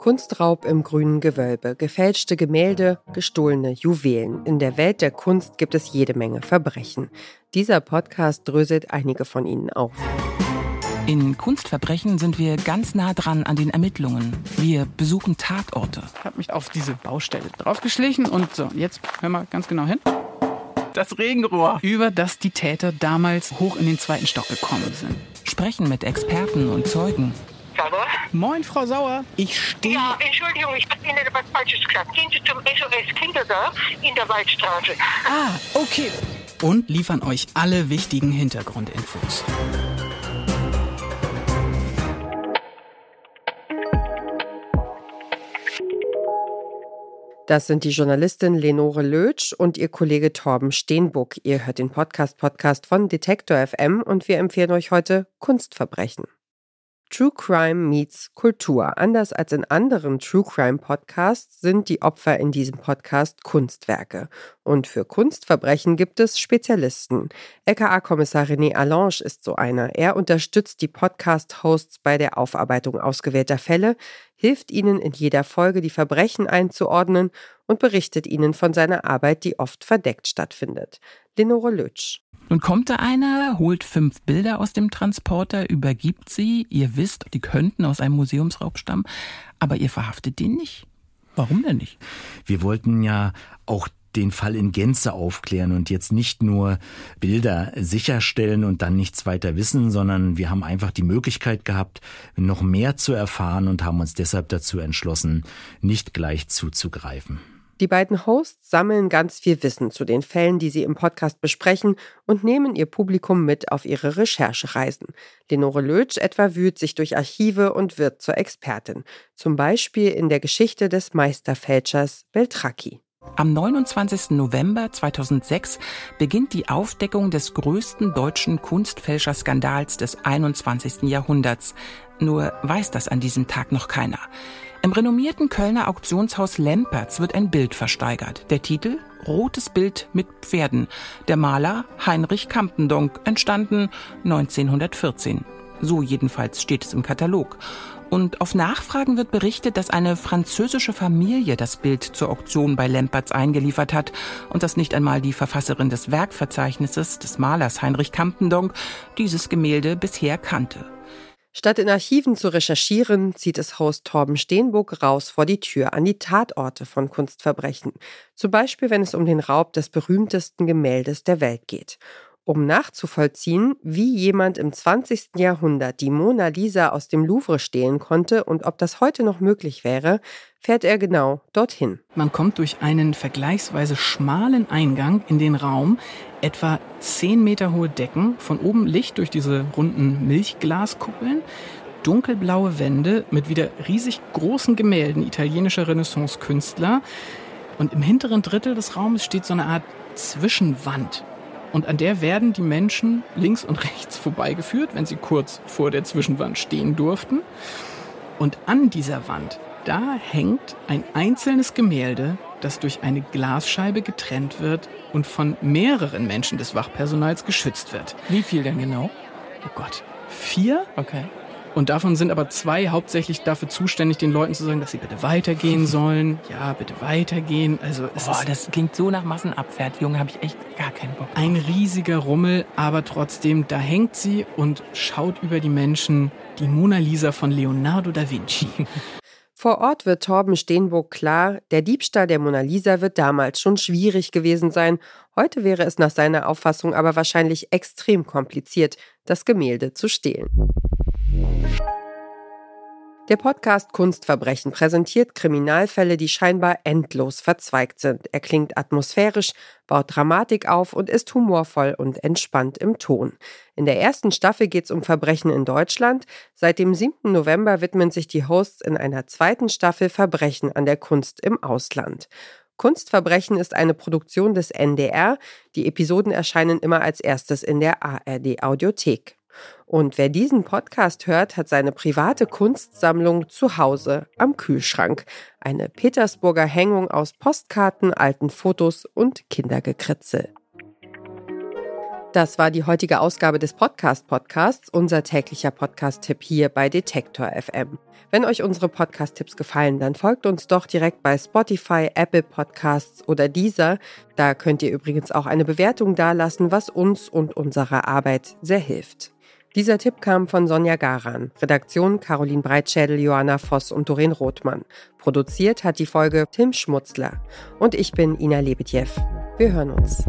Kunstraub im grünen Gewölbe, gefälschte Gemälde, gestohlene Juwelen. In der Welt der Kunst gibt es jede Menge Verbrechen. Dieser Podcast dröselt einige von ihnen auf. In Kunstverbrechen sind wir ganz nah dran an den Ermittlungen. Wir besuchen Tatorte. Ich habe mich auf diese Baustelle draufgeschlichen und so, jetzt hör mal ganz genau hin. Das Regenrohr, über das die Täter damals hoch in den zweiten Stock gekommen sind. Sprechen mit Experten und Zeugen. Moin, Frau Sauer. Ich stehe. Ja, Entschuldigung, ich habe Ihnen etwas Falsches gesagt. Gehen Sie zum SOS Kindergarten in der Waldstraße. Ah, okay. Und liefern euch alle wichtigen Hintergrundinfos. Das sind die Journalistin Lenore Lötsch und ihr Kollege Torben Steenbuck. Ihr hört den Podcast Podcast von Detektor FM und wir empfehlen euch heute Kunstverbrechen. True Crime meets Kultur. Anders als in anderen True Crime Podcasts sind die Opfer in diesem Podcast Kunstwerke. Und für Kunstverbrechen gibt es Spezialisten. LKA-Kommissar René Allange ist so einer. Er unterstützt die Podcast-Hosts bei der Aufarbeitung ausgewählter Fälle, hilft ihnen in jeder Folge die Verbrechen einzuordnen und berichtet ihnen von seiner Arbeit, die oft verdeckt stattfindet. Lenore Lötsch. Nun kommt da einer, holt fünf Bilder aus dem Transporter, übergibt sie. Ihr wisst, die könnten aus einem Museumsraub stammen, aber ihr verhaftet den nicht. Warum denn nicht? Wir wollten ja auch den Fall in Gänze aufklären und jetzt nicht nur Bilder sicherstellen und dann nichts weiter wissen, sondern wir haben einfach die Möglichkeit gehabt, noch mehr zu erfahren und haben uns deshalb dazu entschlossen, nicht gleich zuzugreifen. Die beiden Hosts sammeln ganz viel Wissen zu den Fällen, die sie im Podcast besprechen und nehmen ihr Publikum mit auf ihre Recherchereisen. Lenore Lötsch etwa wühlt sich durch Archive und wird zur Expertin. Zum Beispiel in der Geschichte des Meisterfälschers Beltracchi. Am 29. November 2006 beginnt die Aufdeckung des größten deutschen Kunstfälscherskandals des 21. Jahrhunderts. Nur weiß das an diesem Tag noch keiner. Im renommierten Kölner Auktionshaus Lempertz wird ein Bild versteigert. Der Titel Rotes Bild mit Pferden. Der Maler Heinrich Kampendonk, entstanden 1914. So jedenfalls steht es im Katalog. Und auf Nachfragen wird berichtet, dass eine französische Familie das Bild zur Auktion bei Lempertz eingeliefert hat und dass nicht einmal die Verfasserin des Werkverzeichnisses des Malers Heinrich Kampendonk dieses Gemälde bisher kannte. Statt in Archiven zu recherchieren, zieht es Host Torben Steenburg raus vor die Tür an die Tatorte von Kunstverbrechen. Zum Beispiel, wenn es um den Raub des berühmtesten Gemäldes der Welt geht um nachzuvollziehen, wie jemand im 20. Jahrhundert die Mona Lisa aus dem Louvre stehlen konnte und ob das heute noch möglich wäre, fährt er genau dorthin. Man kommt durch einen vergleichsweise schmalen Eingang in den Raum, etwa 10 Meter hohe Decken, von oben Licht durch diese runden Milchglaskuppeln, dunkelblaue Wände mit wieder riesig großen Gemälden italienischer Renaissance-Künstler. Und im hinteren Drittel des Raumes steht so eine Art Zwischenwand, und an der werden die Menschen links und rechts vorbeigeführt, wenn sie kurz vor der Zwischenwand stehen durften. Und an dieser Wand, da hängt ein einzelnes Gemälde, das durch eine Glasscheibe getrennt wird und von mehreren Menschen des Wachpersonals geschützt wird. Wie viel denn genau? Oh Gott. Vier? Okay. Und davon sind aber zwei hauptsächlich dafür zuständig, den Leuten zu sagen, dass sie bitte weitergehen sollen. Ja, bitte weitergehen. Also es Boah, ist das klingt so nach Massenabfertigung, habe ich echt gar keinen Bock. ein riesiger Rummel, aber trotzdem, da hängt sie und schaut über die Menschen die Mona Lisa von Leonardo da Vinci. Vor Ort wird Torben Steenburg klar, der Diebstahl der Mona Lisa wird damals schon schwierig gewesen sein. Heute wäre es nach seiner Auffassung aber wahrscheinlich extrem kompliziert, das Gemälde zu stehlen. Der Podcast Kunstverbrechen präsentiert Kriminalfälle, die scheinbar endlos verzweigt sind. Er klingt atmosphärisch, baut Dramatik auf und ist humorvoll und entspannt im Ton. In der ersten Staffel geht es um Verbrechen in Deutschland. Seit dem 7. November widmen sich die Hosts in einer zweiten Staffel Verbrechen an der Kunst im Ausland. Kunstverbrechen ist eine Produktion des NDR. Die Episoden erscheinen immer als erstes in der ARD Audiothek. Und wer diesen Podcast hört, hat seine private Kunstsammlung zu Hause am Kühlschrank. Eine Petersburger Hängung aus Postkarten, alten Fotos und Kindergekritzel. Das war die heutige Ausgabe des Podcast Podcasts, unser täglicher Podcast-Tipp hier bei Detektor FM. Wenn euch unsere Podcast-Tipps gefallen, dann folgt uns doch direkt bei Spotify, Apple Podcasts oder dieser. Da könnt ihr übrigens auch eine Bewertung dalassen, was uns und unserer Arbeit sehr hilft. Dieser Tipp kam von Sonja Garan, Redaktion Caroline Breitschädel, Johanna Voss und Doreen Rothmann. Produziert hat die Folge Tim Schmutzler. Und ich bin Ina Lebedjew. Wir hören uns.